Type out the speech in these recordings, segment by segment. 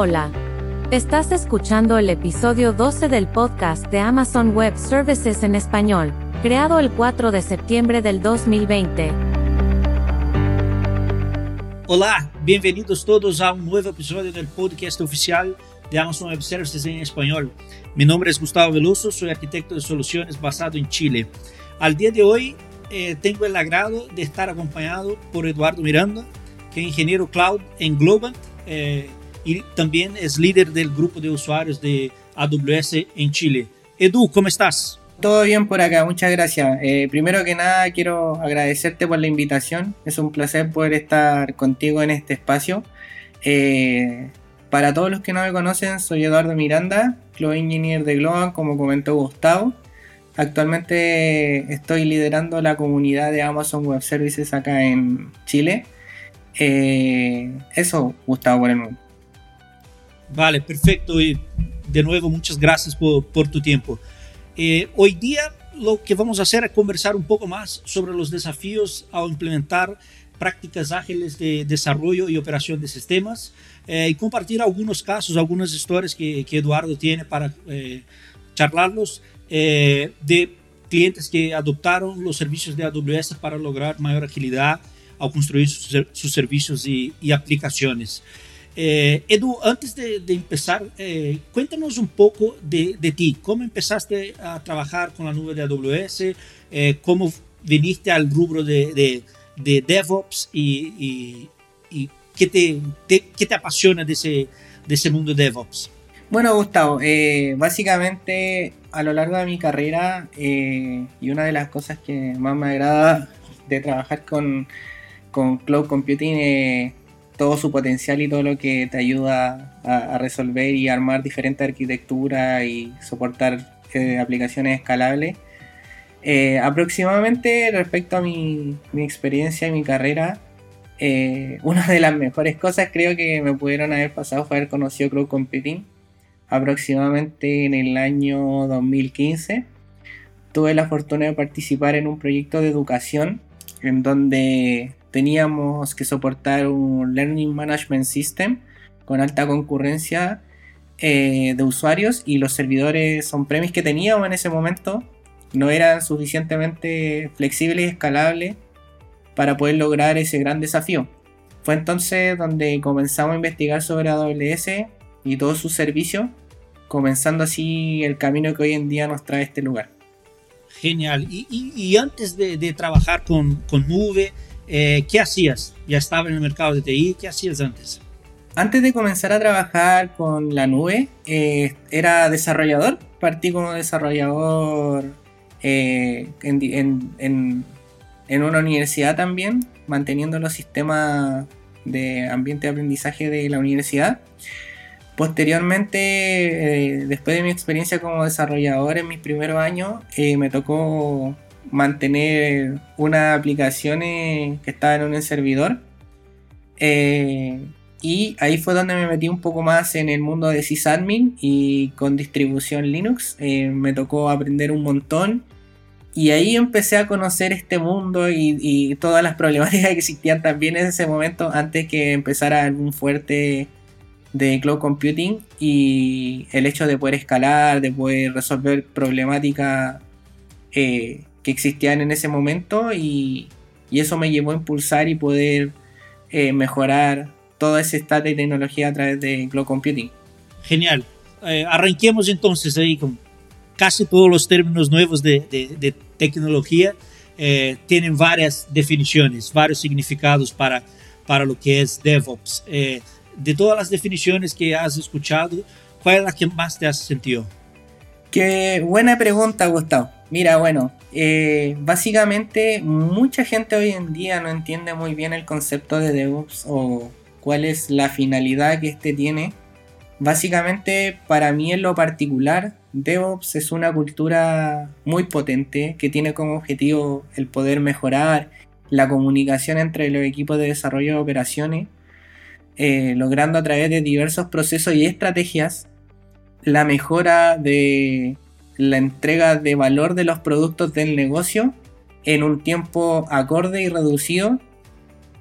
Hola. Estás escuchando el episodio 12 del podcast de Amazon Web Services en español, creado el 4 de septiembre del 2020. Olá, bem-vindos todos a um novo episódio do podcast oficial de Amazon Web Services em espanhol. Mi nombre es Gustavo Veloso, soy arquitecto de soluciones basado en Chile. Al día de hoy eh, tengo el agrado de estar acompañado por Eduardo Miranda, que es ingeniero cloud en Globant eh, y también es líder del grupo de usuarios de AWS en Chile. Edu, ¿cómo estás? Todo bien por acá, muchas gracias. Eh, primero que nada quiero agradecerte por la invitación. Es un placer poder estar contigo en este espacio. Eh, para todos los que no me conocen, soy Eduardo Miranda, Cloud Engineer de Globan, como comentó Gustavo. Actualmente estoy liderando la comunidad de Amazon Web Services acá en Chile. Eh, eso, Gustavo, por el mundo. Vale, perfecto. Y de nuevo, muchas gracias por, tu tiempo. Eh, hoy día lo que vamos a hacer es conversar un poco más sobre los desafíos al implementar prácticas ágiles de desarrollo y operación de sistemas eh, y compartir algunos casos, algunas historias que, Eduardo tiene para eh, charlarlos eh, de clientes que adoptaron los servicios de AWS para lograr mayor agilidad al construir sus, servicios y aplicaciones. Eh, Edu, antes de, de empezar, eh, cuéntanos un poco de, de, ti. ¿Cómo empezaste a trabajar con la nube de AWS? Eh, ¿Cómo viniste al rubro de, de, de DevOps? ¿Y, y, y qué, te, te, qué, te, apasiona de ese, de ese mundo de DevOps? Bueno, Gustavo, eh, básicamente a lo largo de mi carrera y una de las cosas que más me agrada de trabajar con, con Cloud Computing todo su potencial y todo lo que te ayuda a, a resolver y armar diferentes arquitecturas y soportar eh, aplicaciones escalables. Eh, aproximadamente respecto a mi, mi, experiencia y mi carrera, eh, una de las mejores cosas creo que me pudieron haber pasado fue haber conocido Cloud Computing aproximadamente en el año 2015. Tuve la fortuna de participar en un proyecto de educación en donde teníamos que soportar un Learning Management System con alta concurrencia eh, de usuarios y los servidores on-premise que teníamos en ese momento no eran suficientemente flexibles y escalables para poder lograr ese gran desafío. Fue entonces donde comenzamos a investigar sobre AWS y todos sus servicios, comenzando así el camino que hoy en día nos trae este lugar. Genial. Y, antes de, de, trabajar con, con nube, eh, ¿qué hacías? ¿Ya estaba en el mercado de TI? ¿Qué hacías antes? Antes de comenzar a trabajar con la nube, eh, era desarrollador. Partí como desarrollador eh, en, en, en, en, una universidad también, manteniendo los sistemas de ambiente de aprendizaje de la universidad. Posteriormente, eh, después de mi experiencia como desarrollador en mis primeros años, me tocó mantener una aplicación que estaba en un servidor. Eh, y ahí fue donde me metí un poco más en el mundo de sysadmin y con distribución Linux. Eh, me tocó aprender un montón. Y ahí empecé a conocer este mundo y, y, todas las problemáticas que existían también en ese momento antes que empezara algún fuerte de cloud computing y el hecho de poder escalar, de poder resolver problemáticas eh, que existían en ese momento y, y eso me llevó a impulsar y poder eh, mejorar todo ese stack de tecnología a través de Cloud Computing. Genial. Eh, arranquemos entonces ahí con casi todos los términos nuevos de, de, de tecnología. Eh, tienen varias definiciones, varios significados para, para lo que es DevOps. Eh, de todas las definiciones que has escuchado, ¿cuál es la que más te has sentido? Qué buena pregunta, Gustavo. Mira, bueno, eh, básicamente mucha gente hoy en día no entiende muy bien el concepto de DevOps o cuál es la finalidad que este tiene. Básicamente, para mí en lo particular, DevOps es una cultura muy potente que tiene como objetivo el poder mejorar la comunicación entre los equipos de desarrollo de operaciones, eh, logrando a través de diversos procesos y estrategias la mejora de la entrega de valor de los productos del negocio en un tiempo acorde y reducido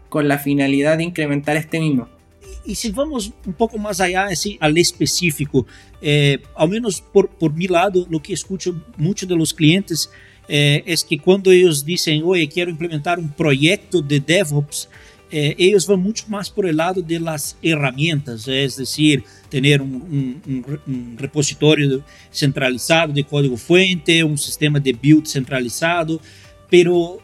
con la finalidad de incrementar este mismo. y si vamos un poco más allá, así, al específico, eh, al menos por, mi lado, lo que escucho mucho de los clientes eh, es que cuando ellos dicen, oye, quiero implementar un proyecto de DevOps, eh, ellos van mucho más por el lado de las herramientas, es decir, tener un, repositorio centralizado de código fuente, un sistema de build centralizado, pero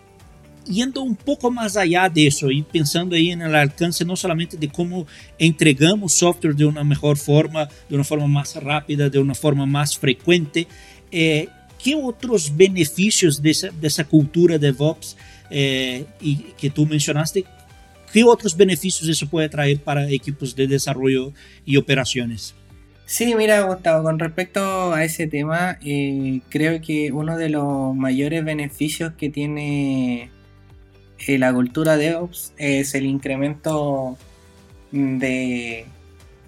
yendo un poco más allá de y pensando en el alcance no solamente de cómo entregamos software de una mejor forma, de una forma más rápida, de una forma más frecuente, eh, ¿qué otros beneficios de esa, de cultura DevOps eh, que tú mencionaste ¿Qué otros beneficios eso puede traer para equipos de desarrollo y operaciones? Sí, mira, Gustavo, con respecto a ese tema, eh, creo que uno de los mayores beneficios que tiene eh, la cultura DevOps es el incremento de,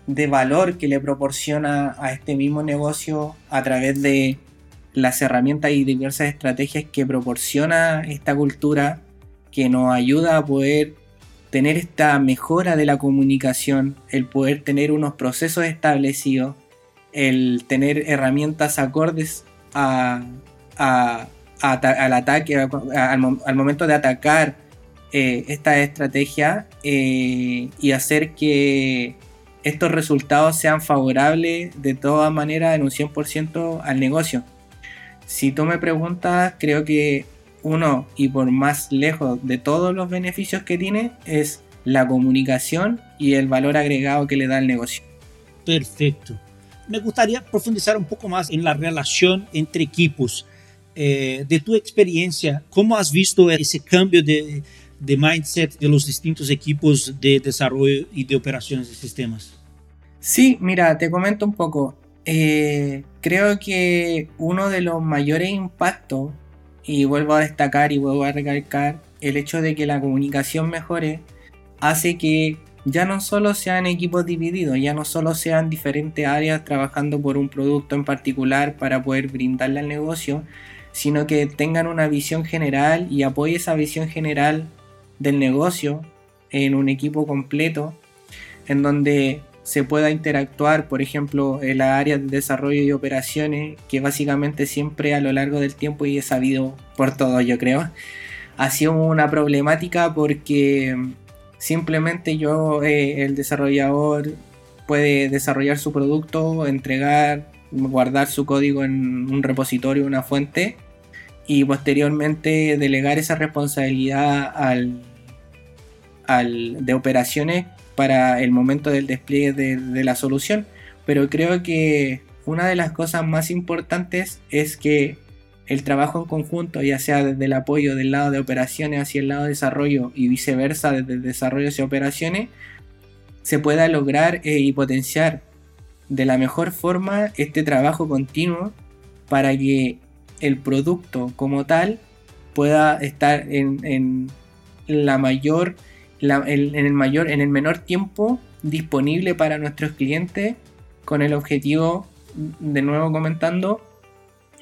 de valor que le proporciona a este mismo negocio a través de las herramientas y diversas estrategias que proporciona esta cultura que nos ayuda a poder tener esta mejora de la comunicación, el poder tener unos procesos establecidos, el tener herramientas acordes a, al ataque, al, momento de atacar eh, esta estrategia eh, y hacer que estos resultados sean favorables de todas maneras en un 100% al negocio. Si tú me preguntas, creo que uno y por más lejos de todos los beneficios que tiene es la comunicación y el valor agregado que le da el negocio. Perfecto. Me gustaría profundizar un poco más en la relación entre equipos. Eh, de tu experiencia, ¿cómo has visto ese cambio de, de mindset de los distintos equipos de desarrollo y de operaciones de sistemas? Sí, mira, te comento un poco. Eh, creo que uno de los mayores impactos y vuelvo a destacar y vuelvo a recalcar el hecho de que la comunicación mejore hace que ya no solo sean equipos divididos, ya no solo sean diferentes áreas trabajando por un producto en particular para poder brindarle al negocio, sino que tengan una visión general y apoye esa visión general del negocio en un equipo completo, en donde se pueda interactuar, por ejemplo, en la área de desarrollo y operaciones, que básicamente siempre a lo largo del tiempo y he sabido por todo, yo creo, ha sido una problemática porque simplemente yo, eh, el desarrollador, puede desarrollar su producto, entregar, guardar su código en un repositorio, una fuente, y posteriormente delegar esa responsabilidad al, al de operaciones para el momento del despliegue de, la solución. Pero creo que una de las cosas más importantes es que el trabajo en conjunto, ya sea desde el apoyo del lado de operaciones hacia el lado de desarrollo y viceversa desde desarrollo hacia operaciones, se pueda lograr eh, y potenciar de la mejor forma este trabajo continuo para que el producto como tal pueda estar en, en la mayor en, el mayor, en el menor tiempo disponible para nuestros clientes con el objetivo, de nuevo comentando,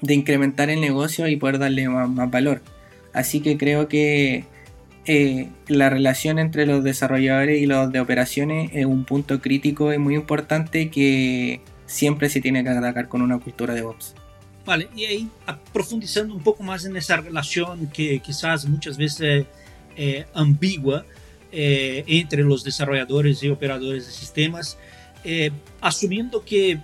de incrementar el negocio y poder darle más, valor. Así que creo que eh, la relación entre los desarrolladores y los de operaciones es un punto crítico y muy importante que siempre se tiene que atacar con una cultura de DevOps. Vale, y ahí profundizando un poco más en esa relación que quizás muchas veces eh, ambigua, eh, entre los desarrolladores y operadores de sistemas, eh, asumiendo que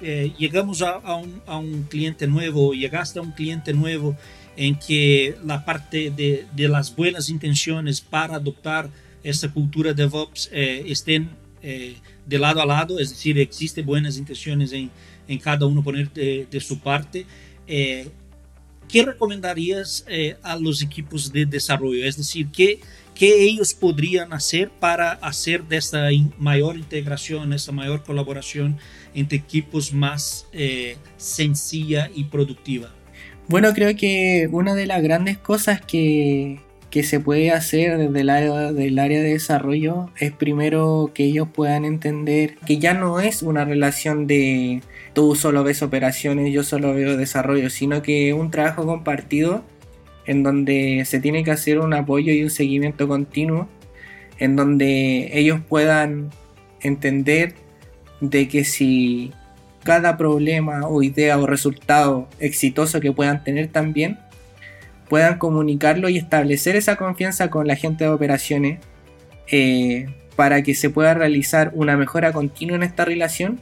eh, llegamos a, a, un, a, un, cliente nuevo, llegaste a un cliente nuevo en que la parte de, de las buenas intenciones para adoptar esta cultura de DevOps estén de lado a lado, es decir, existen buenas intenciones en, en cada uno poner de, de su parte. ¿Qué recomendarías a los equipos de desarrollo? Es decir, ¿qué, que ellos podrían hacer para hacer de esta mayor integración, esta mayor colaboración entre equipos más eh, sencilla y productiva? Bueno, creo que una de las grandes cosas que, que se puede hacer desde el área, del área de desarrollo es primero que ellos puedan entender que ya no es una relación de tú solo ves operaciones, yo solo veo desarrollo, sino que un trabajo compartido en donde se tiene que hacer un apoyo y un seguimiento continuo, en donde ellos puedan entender de que si cada problema o idea o resultado exitoso que puedan tener también, puedan comunicarlo y establecer esa confianza con la gente de operaciones eh, para que se pueda realizar una mejora continua en esta relación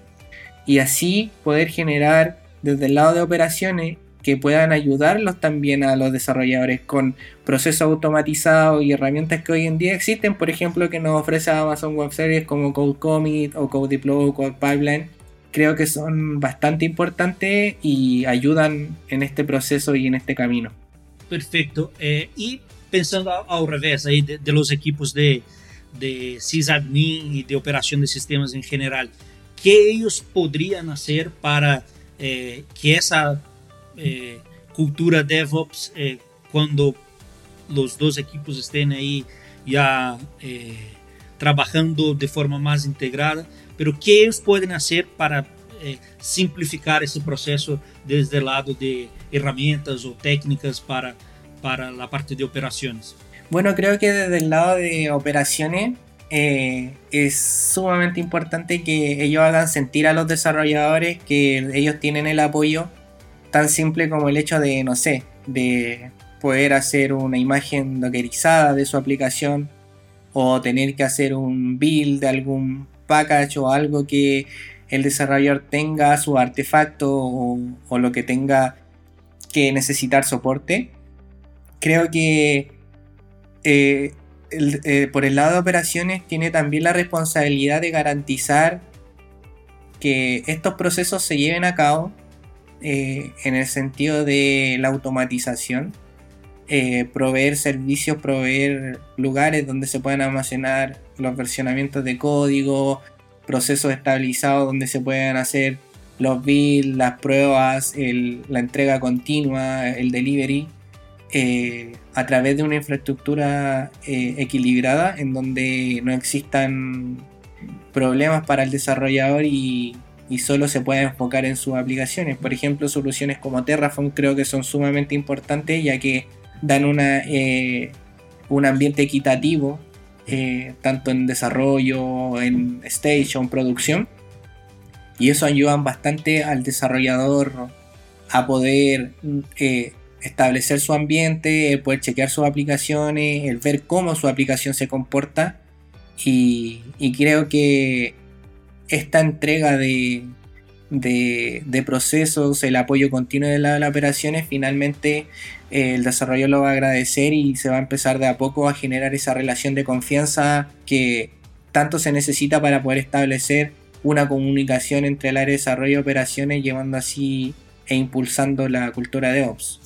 y así poder generar desde el lado de operaciones que puedan ayudarlos también a los desarrolladores con procesos automatizados y herramientas que hoy en día existen, por ejemplo, que nos ofrece Amazon Web Services como Code Commit o Code Deploy o Code Pipeline. Creo que son bastante importantes y ayudan en este proceso y en este camino. Perfecto. Eh, y pensando al revés ahí de, los equipos de, de sysadmin y de operación de sistemas en general, ¿qué ellos podrían hacer para eh, que esa eh, cultura DevOps eh, cuando los dos equipos estén ahí ya eh, trabajando de forma más integrada, pero ¿qué ellos pueden hacer para simplificar ese proceso desde el lado de herramientas o técnicas para, para la parte de operaciones? Bueno, creo que desde el lado de operaciones es sumamente importante que ellos hagan sentir a los desarrolladores que ellos tienen el apoyo tan simple como el hecho de, no sé, de poder hacer una imagen dockerizada de su aplicación o tener que hacer un build de algún package o algo que el desarrollador tenga su artefacto o, lo que tenga que necesitar soporte. Creo que eh, eh, por el lado de operaciones tiene también la responsabilidad de garantizar que estos procesos se lleven a cabo eh, en el sentido de la automatización, eh, proveer servicios, proveer lugares donde se puedan almacenar los versionamientos de código, procesos estabilizados donde se puedan hacer los builds, las pruebas, la entrega continua, el delivery, eh, a través de una infraestructura equilibrada en donde no existan problemas para el desarrollador y, solo se puede enfocar en sus aplicaciones. Por ejemplo, soluciones como Terraform creo que son sumamente importantes ya que dan una, eh, un ambiente equitativo, eh, tanto en desarrollo, en stage o en producción. Y eso ayuda bastante al desarrollador a poder eh, establecer su ambiente, poder chequear sus aplicaciones, el ver cómo su aplicación se comporta. y creo que esta entrega de, de, procesos, el apoyo continuo de, las operaciones, finalmente eh, el desarrollo lo va a agradecer y se va a empezar de a poco a generar esa relación de confianza que tanto se necesita para poder establecer una comunicación entre el área de desarrollo y operaciones, llevando así e impulsando la cultura de Ops.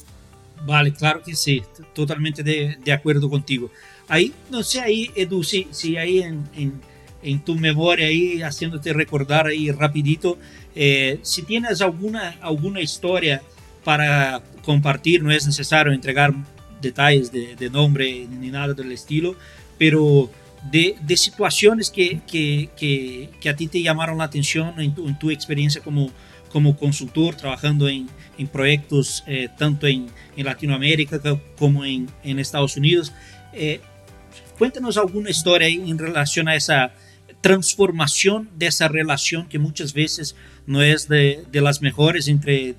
Vale, claro que sí, totalmente de, de acuerdo contigo. Ahí, no sé, ahí, Edu, si, si ahí en en tu memoria ahí, haciéndote recordar ahí rapidito, eh, si tienes alguna, alguna historia para compartir, no es necesario entregar detalles de, nombre ni nada del estilo, pero de, de situaciones que, que, que, a ti te llamaron la atención en tu, en tu experiencia como, como consultor, trabajando en, en proyectos eh, tanto en, en, Latinoamérica como en, en Estados Unidos. Eh, cuéntanos alguna historia en relación a esa, transformación de esa relación que muchas veces no es de, de las mejores entre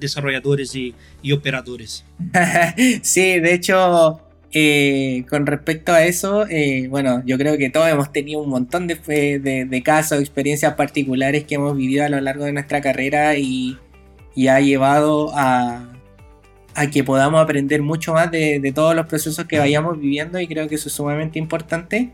desarrolladores y, y, operadores. sí, de hecho, eh, con respecto a eso, eh, bueno, yo creo que todos hemos tenido un montón de, de, de, casos, experiencias particulares que hemos vivido a lo largo de nuestra carrera y, y ha llevado a, a que podamos aprender mucho más de, de todos los procesos que vayamos viviendo y creo que eso es sumamente importante.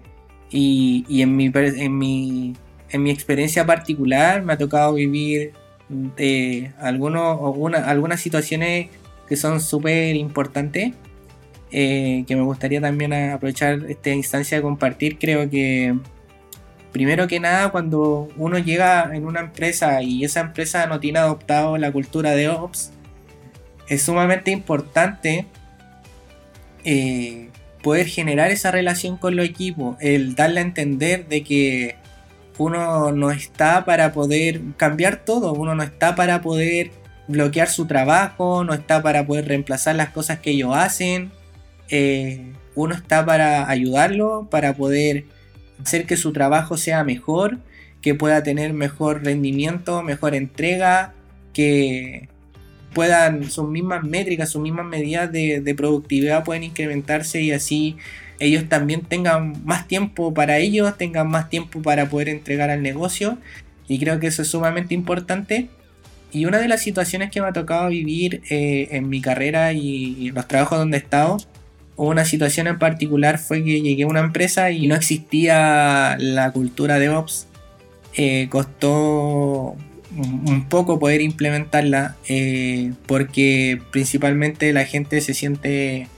Y, en, mi, en, mi, en mi experiencia particular me ha tocado vivir de algunos, algunas situaciones que son súper importantes, eh, que me gustaría también aprovechar esta instancia de compartir. Creo que primero que nada cuando uno llega en una empresa y esa empresa no tiene adoptado la cultura de Ops, es sumamente importante eh, poder generar esa relación con los equipos, el darle a entender de que uno no está para poder cambiar todo, uno no está para poder bloquear su trabajo, no está para poder reemplazar las cosas que ellos hacen, eh, uno está para ayudarlo, para poder hacer que su trabajo sea mejor, que pueda tener mejor rendimiento, mejor entrega, que puedan, sus mismas métricas, sus mismas medidas de, productividad pueden incrementarse y así ellos también tengan más tiempo para ellos, tengan más tiempo para poder entregar al negocio y creo que eso es sumamente importante. Y una de las situaciones que me ha tocado vivir eh, en mi carrera y, en los trabajos donde he estado, una situación en particular fue que llegué a una empresa y no existía la cultura de Ops. Eh, costó un poco poder implementarla eh, porque principalmente la gente se siente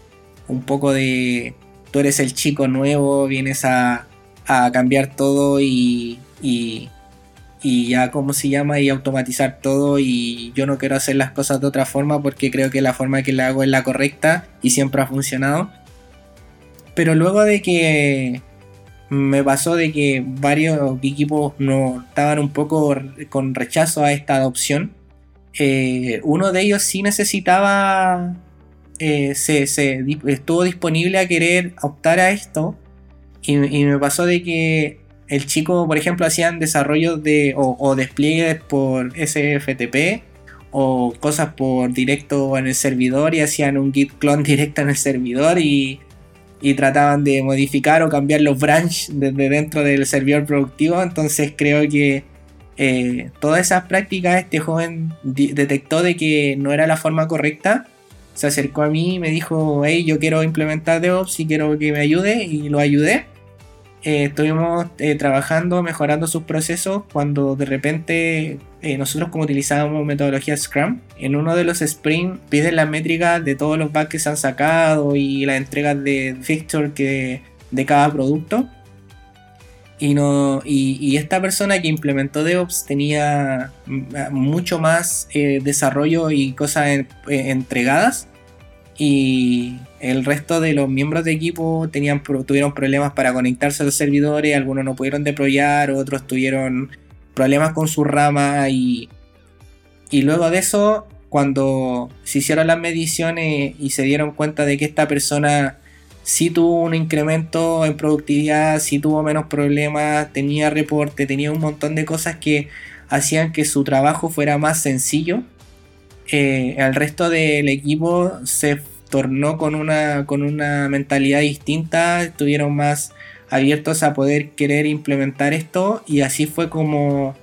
un poco de tú eres el chico nuevo, vienes a, cambiar todo y, ya cómo se llama y automatizar todo y yo no quiero hacer las cosas de otra forma porque creo que la forma que la hago es la correcta y siempre ha funcionado. Pero luego de que me pasó de que varios equipos no estaban un poco con rechazo a esta adopción. Eh, uno de ellos sí necesitaba, eh, se, estuvo disponible a querer optar a esto. Y, me pasó de que el chico, por ejemplo, hacían desarrollos de, o, despliegues por SFTP o cosas por directo en el servidor y hacían un git clone directo en el servidor y trataban de modificar o cambiar los branches desde dentro del servidor productivo. Entonces creo que eh, todas esas prácticas este joven detectó de que no era la forma correcta. Se acercó a mí y me dijo, hey, yo quiero implementar DevOps y quiero que me ayude y lo ayudé. Eh, estuvimos eh, trabajando, mejorando sus procesos cuando de repente eh, nosotros como utilizábamos metodología Scrum, en uno de los sprints piden las métricas de todos los bugs que se han sacado y las entregas de fixture de cada producto. Y, no, y, esta persona que implementó DevOps tenía mucho más desarrollo y cosas entregadas y el resto de los miembros de equipo tenían, tuvieron problemas para conectarse a los servidores, algunos no pudieron deployar, otros tuvieron problemas con su rama y, y luego de eso, cuando se hicieron las mediciones y se dieron cuenta de que esta persona sí tuvo un incremento en productividad, sí tuvo menos problemas, tenía reporte, tenía un montón de cosas que hacían que su trabajo fuera más sencillo eh, el resto del equipo se tornó con una, con una mentalidad distinta, estuvieron más abiertos a poder querer implementar esto y así fue como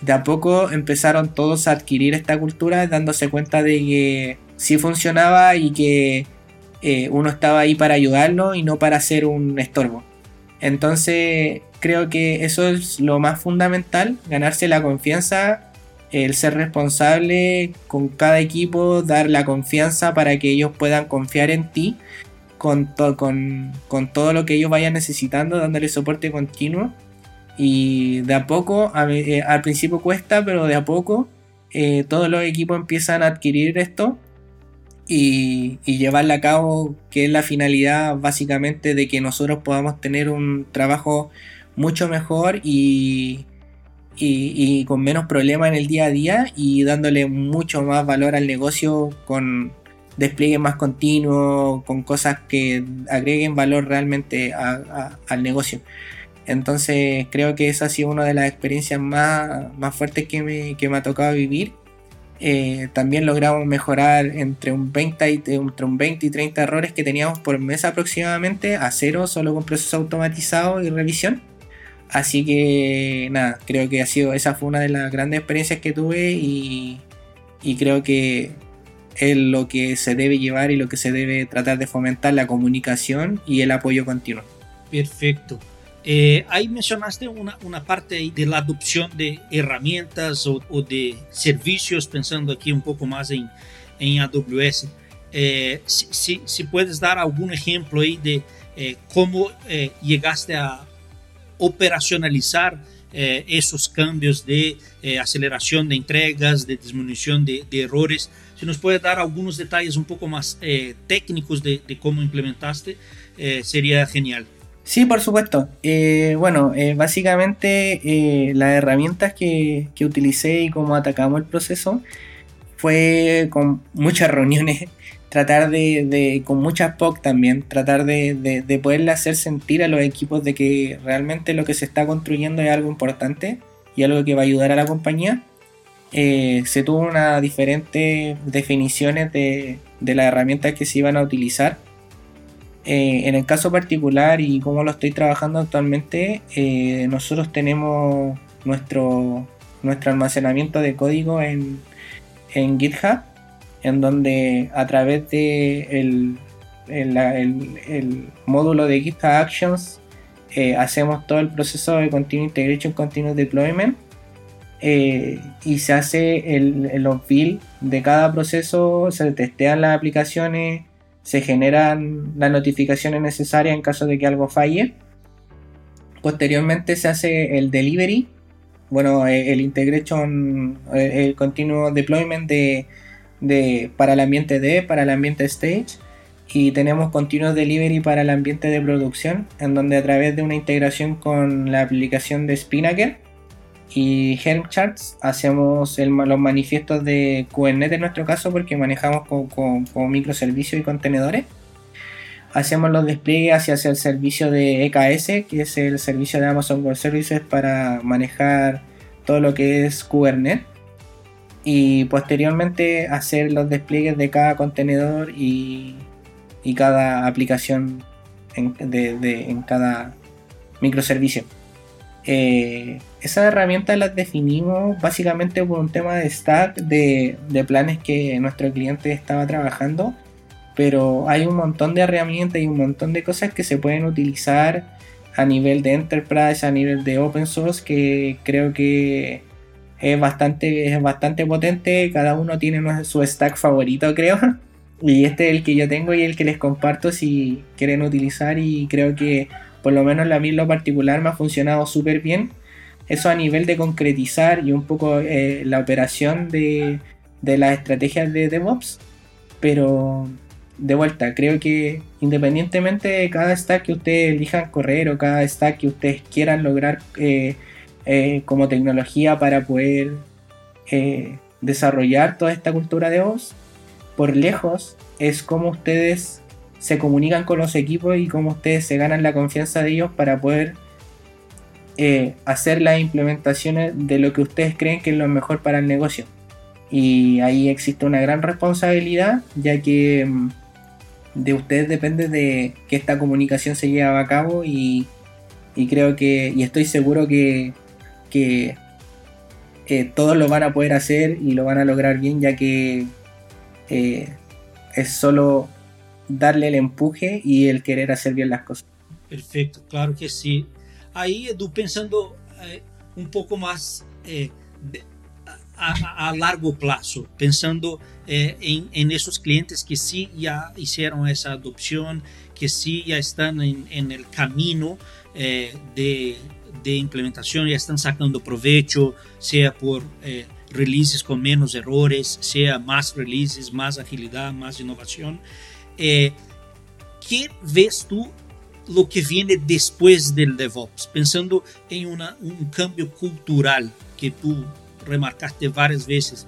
de a poco empezaron todos a adquirir esta cultura dándose cuenta de que sí funcionaba y que eh, uno estaba ahí para ayudarlo y no para ser un estorbo. Entonces creo que eso es lo más fundamental, ganarse la confianza el ser responsable con cada equipo, dar la confianza para que ellos puedan confiar en ti con, con, todo lo que ellos vayan necesitando, dándole soporte continuo. Y de a poco, eh, al principio cuesta, pero de a poco eh, todos los equipos empiezan a adquirir esto y, y llevarla a cabo, que es la finalidad básicamente de que nosotros podamos tener un trabajo mucho mejor y, y, con menos problemas en el día a día y dándole mucho más valor al negocio con despliegue más continuo, con cosas que agreguen valor realmente al negocio. Entonces creo que esa ha sido una de las experiencias más, más fuertes que me, que me ha tocado vivir. Eh, también logramos mejorar entre un, 20 y, entre un 20 y 30 errores que teníamos por mes aproximadamente a cero solo con proceso automatizado y revisión. Así que nada, creo que ha sido, esa fue una de las grandes experiencias que tuve y, creo que es lo que se debe llevar y lo que se debe tratar de fomentar la comunicación y el apoyo continuo. Perfecto. Eh, ahí mencionaste una, una, parte de la adopción de herramientas o, de servicios, pensando aquí un poco más en, en AWS. Eh, si, si, puedes dar algún ejemplo ahí de eh, cómo llegaste a, operacionalizar eh, esos cambios de eh, aceleración de entregas, de disminución de, errores. Si nos puede dar algunos detalles un poco más eh, técnicos de, cómo implementaste, sería genial. Sí, por supuesto. bueno, básicamente las herramientas que, que, utilicé y cómo atacamos el proceso fue con muchas reuniones tratar de, con mucha POC también, tratar de, de, poderle hacer sentir a los equipos de que realmente lo que se está construyendo es algo importante y algo que va a ayudar a la compañía. Eh, se tuvo unas diferentes definiciones de, de las herramientas que se iban a utilizar. Eh, en el caso particular y como lo estoy trabajando actualmente, eh, nosotros tenemos nuestro, nuestro almacenamiento de código en, en GitHub en donde a través de el, módulo de GitHub Actions eh, hacemos todo el proceso de Continuous Integration, Continuous Deployment eh, y se hace el, el build de cada proceso, se testean las aplicaciones, se generan las notificaciones necesarias en caso de que algo falle. Posteriormente se hace el delivery, bueno, eh, el integration, el continuo deployment de, para el ambiente D, para el ambiente Stage y tenemos continuous delivery para el ambiente de producción en donde a través de una integración con la aplicación de Spinnaker y Helm Charts hacemos los manifiestos de Kubernetes en nuestro caso porque manejamos con, microservicios y contenedores. Hacemos los despliegues hacia, hacia el servicio de EKS que es el servicio de Amazon Web Services para manejar todo lo que es Kubernetes y posteriormente hacer los despliegues de cada contenedor y, cada aplicación en, en cada microservicio. Eh, esas herramientas las definimos básicamente por un tema de stack de, de, planes que nuestro cliente estaba trabajando, pero hay un montón de herramientas y un montón de cosas que se pueden utilizar a nivel de enterprise, a nivel de open source, que creo que es bastante, es bastante potente, cada uno tiene su stack favorito creo, y este es el que yo tengo y el que les comparto si quieren utilizar y creo que por lo menos a mí en lo particular me ha funcionado súper bien. Eso a nivel de concretizar y un poco eh, la operación de, de las estrategias de DevOps, pero de vuelta, creo que independientemente de cada stack que ustedes elijan correr o cada stack que ustedes quieran lograr eh, eh, como tecnología para poder eh, desarrollar toda esta cultura de voz, por lejos es como ustedes se comunican con los equipos y cómo ustedes se ganan la confianza de ellos para poder eh, hacer las implementaciones de lo que ustedes creen que es lo mejor para el negocio. Y ahí existe una gran responsabilidad, ya que mm, de ustedes depende de que esta comunicación se lleve a cabo y creo que, y estoy seguro que que eh, todos lo van a poder hacer y lo van a lograr bien, ya que eh, es solo darle el empuje y el querer hacer bien las cosas. Perfecto, claro que sí. Ahí, Edu, pensando eh, un poco más a, largo plazo, pensando en, en, esos clientes que sí ya hicieron esa adopción, que sí ya están en, en el camino de de implementación ya están sacando provecho, sea por eh, releases con menos errores, sea más releases, más agilidad, más innovación. Eh, ¿Qué ves tú lo que viene después del DevOps? Pensando en una, un cambio cultural que tú remarcaste varias veces,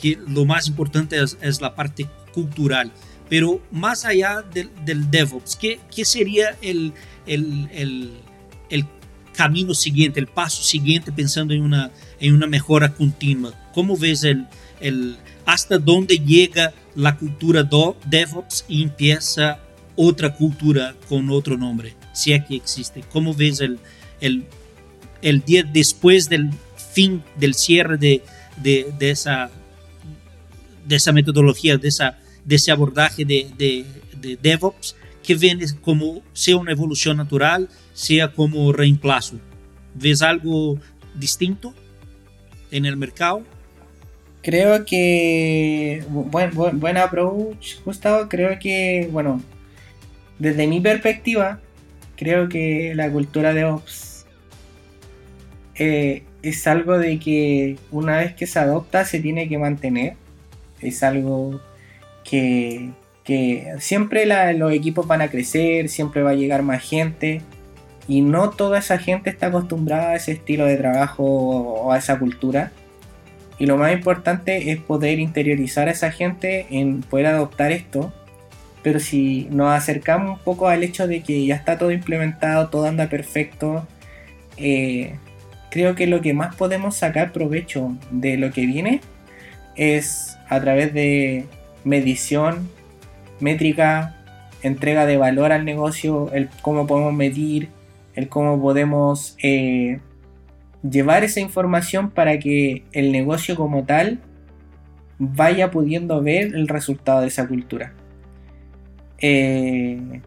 que lo más importante es, es la parte cultural. Pero más allá del, del DevOps, ¿qué, ¿qué, sería el, el, el camino siguiente, el paso siguiente pensando en una, en una mejora continua? ¿Cómo ves el, el, hasta dónde llega la cultura do, DevOps y empieza otra cultura con otro nombre, si es que existe? ¿Cómo ves el, el, el día después del fin, del cierre de, de, de esa, de esa metodología, de, esa, de ese abordaje de, de, de DevOps? Que viene como sea una evolución natural, sea como reemplazo. ¿Ves algo distinto en el mercado? Creo que, buen, buen, approach, Gustavo. Creo que, bueno, desde mi perspectiva, creo que la cultura de Ops eh, es algo de que una vez que se adopta se tiene que mantener. Es algo que, siempre los equipos van a crecer, siempre va a llegar más gente y no toda esa gente está acostumbrada a ese estilo de trabajo o a esa cultura. Y lo más importante es poder interiorizar a esa gente en poder adoptar esto pero si nos acercamos un poco al hecho de que ya está todo implementado, todo anda perfecto, eh, creo que lo que más podemos sacar provecho de lo que viene es a través de medición, métrica, entrega de valor al negocio, el cómo podemos medir, el cómo podemos eh, llevar esa información para que el negocio como tal vaya pudiendo ver el resultado de esa cultura. Eh,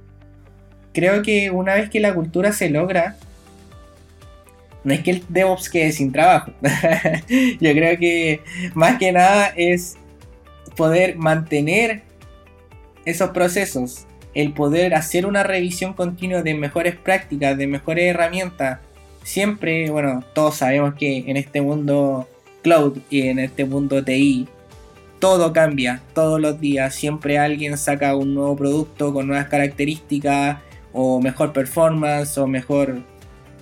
creo que una vez que la cultura se logra, no es que el DevOps quede sin trabajo. Yo creo que más que nada es poder mantener esos procesos, el poder hacer una revisión continua de mejores prácticas, de mejores herramientas. Siempre, bueno, todos sabemos que en este mundo cloud y en este mundo TI, todo cambia todos los días. Siempre alguien saca un nuevo producto con nuevas características o mejor performance o mejor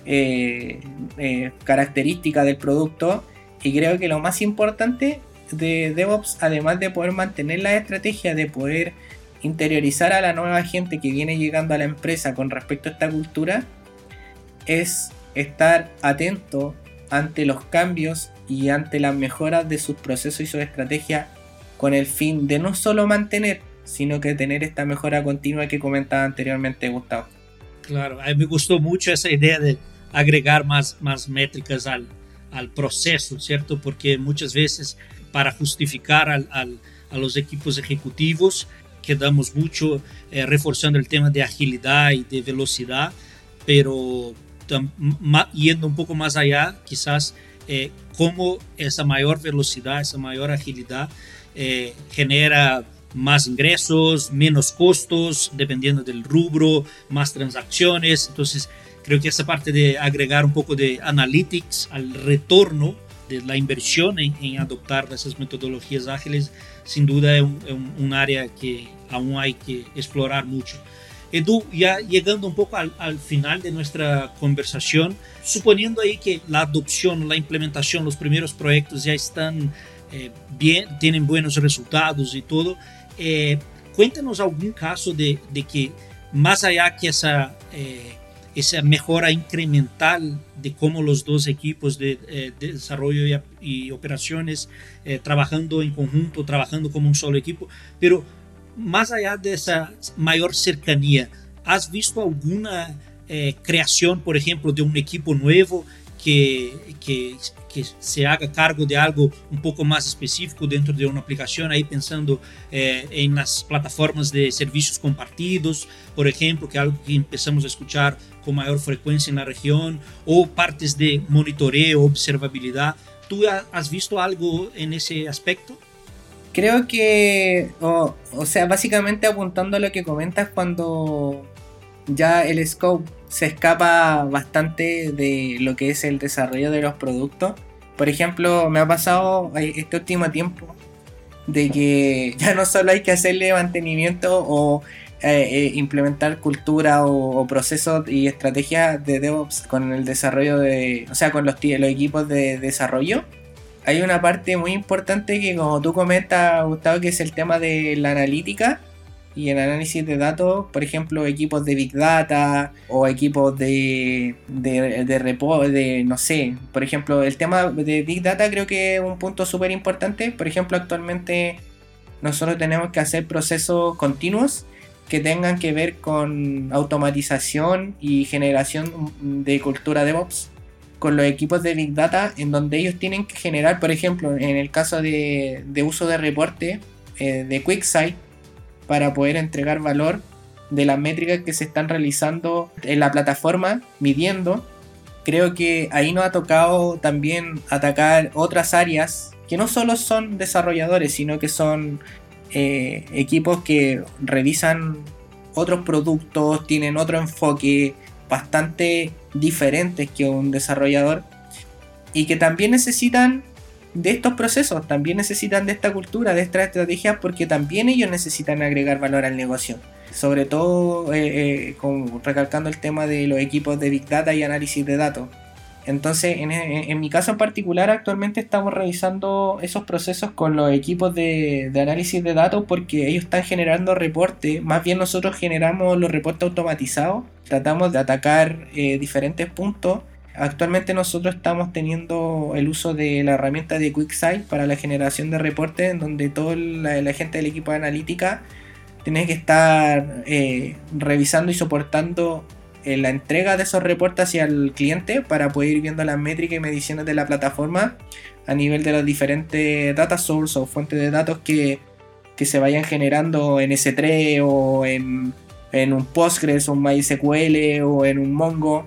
eh, eh, característica del producto. Y creo que lo más importante de DevOps, además de poder mantener la estrategia, de poder interiorizar a la nueva gente que viene llegando a la empresa con respecto a esta cultura, es estar atento ante los cambios y ante las mejoras de sus procesos y su estrategia con el fin de no solo mantener, sino que tener esta mejora continua que comentaba anteriormente Gustavo. Claro, me gustó mucho esa idea de agregar más, más métricas al, al proceso, ¿cierto? Porque muchas veces para justificar al, al, a los equipos ejecutivos quedamos mucho eh, reforzando el tema de agilidad y de velocidad, pero yendo un poco más allá, quizás eh, cómo esa mayor velocidad, esa mayor agilidad eh, genera más ingresos, menos costos, dependiendo del rubro, más transacciones. Entonces, creo que esa parte de agregar un poco de analytics al retorno de la inversión en, adoptar esas metodologías ágiles, sin duda es un, área que aún hay que explorar mucho. Edu, ya llegando un poco al, final de nuestra conversación, suponiendo ahí que la adopción, la implementación, los primeros proyectos ya están eh, bien, tienen buenos resultados y todo, eh, cuéntanos algún caso de, que más allá que esa eh, esa mejora incremental de cómo los dos equipos de, eh, desarrollo y, operaciones eh, trabajando en conjunto, trabajando como un solo equipo, pero más allá de esa mayor cercanía, ¿has visto alguna eh, creación, por ejemplo, de un equipo nuevo que, que, que, se haga cargo de algo un poco más específico dentro de una aplicación, ahí pensando eh, en las plataformas de servicios compartidos, por ejemplo, que es algo que empezamos a escuchar con mayor frecuencia en la región, o partes de monitoreo, observabilidad. ¿Tú has visto algo en ese aspecto? Creo que, o, o sea, básicamente apuntando a lo que comentas cuando ya el scope se escapa bastante de lo que es el desarrollo de los productos. Por ejemplo, me ha pasado este último tiempo de que ya no solo hay que hacerle mantenimiento o eh, eh, implementar cultura o, procesos y estrategias de DevOps con el desarrollo de, o sea, con los, los equipos de desarrollo. Hay una parte muy importante que como tú comentas, Gustavo, que es el tema de la analítica y el análisis de datos, por ejemplo, equipos de Big Data o equipos de, de, de, de no sé, por ejemplo, el tema de Big Data creo que es un punto súper importante. Por ejemplo, actualmente nosotros tenemos que hacer procesos continuos que tengan que ver con automatización y generación de cultura DevOps con los equipos de Big Data en donde ellos tienen que generar, por ejemplo, en el caso de, de uso de reporte eh, de QuickSight, para poder entregar valor de las métricas que se están realizando en la plataforma, midiendo. Creo que ahí nos ha tocado también atacar otras áreas que no solo son desarrolladores, sino que son eh, equipos que revisan otros productos, tienen otro enfoque bastante diferentes que un desarrollador y que también necesitan de estos procesos, también necesitan de esta cultura, de estas estrategias, porque también ellos necesitan agregar valor al negocio. Sobre todo eh, eh, recalcando el tema de los equipos de Big Data y análisis de datos. Entonces, en, mi caso en particular, actualmente estamos revisando esos procesos con los equipos de, análisis de datos porque ellos están generando reportes. Más bien nosotros generamos los reportes automatizados. Tratamos de atacar eh, diferentes puntos. Actualmente nosotros estamos teniendo el uso de la herramienta de QuickSight para la generación de reportes, en donde toda la, gente del equipo de analítica tiene que estar eh, revisando y soportando la entrega de esos reportes hacia el cliente para poder ir viendo las métricas y mediciones de la plataforma a nivel de los diferentes data sources o fuentes de datos que, se vayan generando en S3 o en, en un Postgres o un MySQL o en un Mongo.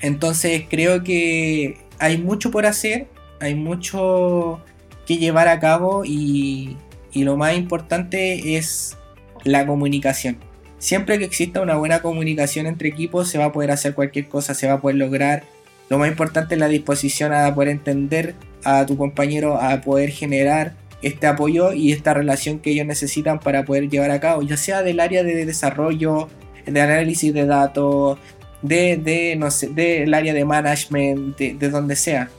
Entonces creo que hay mucho por hacer, hay mucho que llevar a cabo y, lo más importante es la comunicación Siempre que exista una buena comunicación entre equipos se va a poder hacer cualquier cosa, se va a poder lograr. Lo más importante es la disposición a poder entender a tu compañero, a poder generar este apoyo y esta relación que ellos necesitan para poder llevar a cabo, ya sea del área de desarrollo, de análisis de datos, de, de no sé, del área de management, de, de donde sea.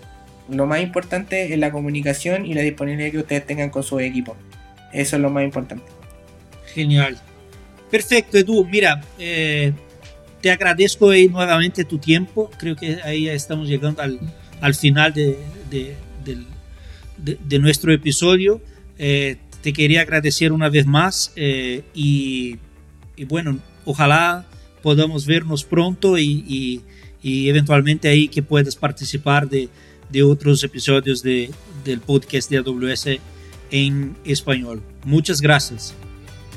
Lo más importante es la comunicación y la disponibilidad que ustedes tengan con su equipo. Eso es lo más importante. Genial. Perfecto, Edu. Mira, eh, te agradezco nuevamente tu tiempo. Creo que ahí estamos llegando al, al final de, de, de, nuestro episodio. Eh, te quería agradecer una vez más eh, y, bueno, ojalá podamos vernos pronto y, y, y eventualmente ahí que puedas participar de, otros episodios del podcast de AWS en español. Muchas gracias.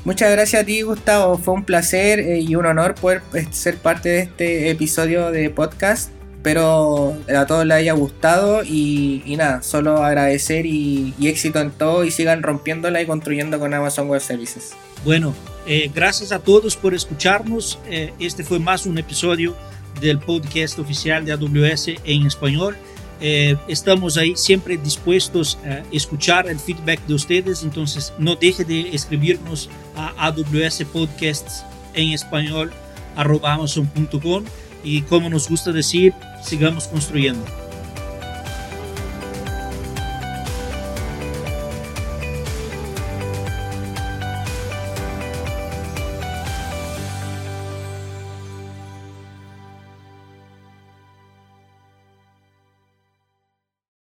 Muchas gracias a ti, Gustavo. Fue un placer eh, y un honor poder eh, ser parte de este episodio de podcast. Espero a todos les haya gustado y, nada, solo agradecer y, éxito en todo y sigan rompiéndola y construyendo con Amazon Web Services. Bueno, eh, gracias a todos por escucharnos. este fue más un episodio del podcast oficial de AWS en español. Eh, estamos ahí siempre dispuestos a escuchar el feedback de ustedes, entonces no deje de escribirnos a AWS Podcasts en español amazon.com y como nos gusta decir, sigamos construyendo.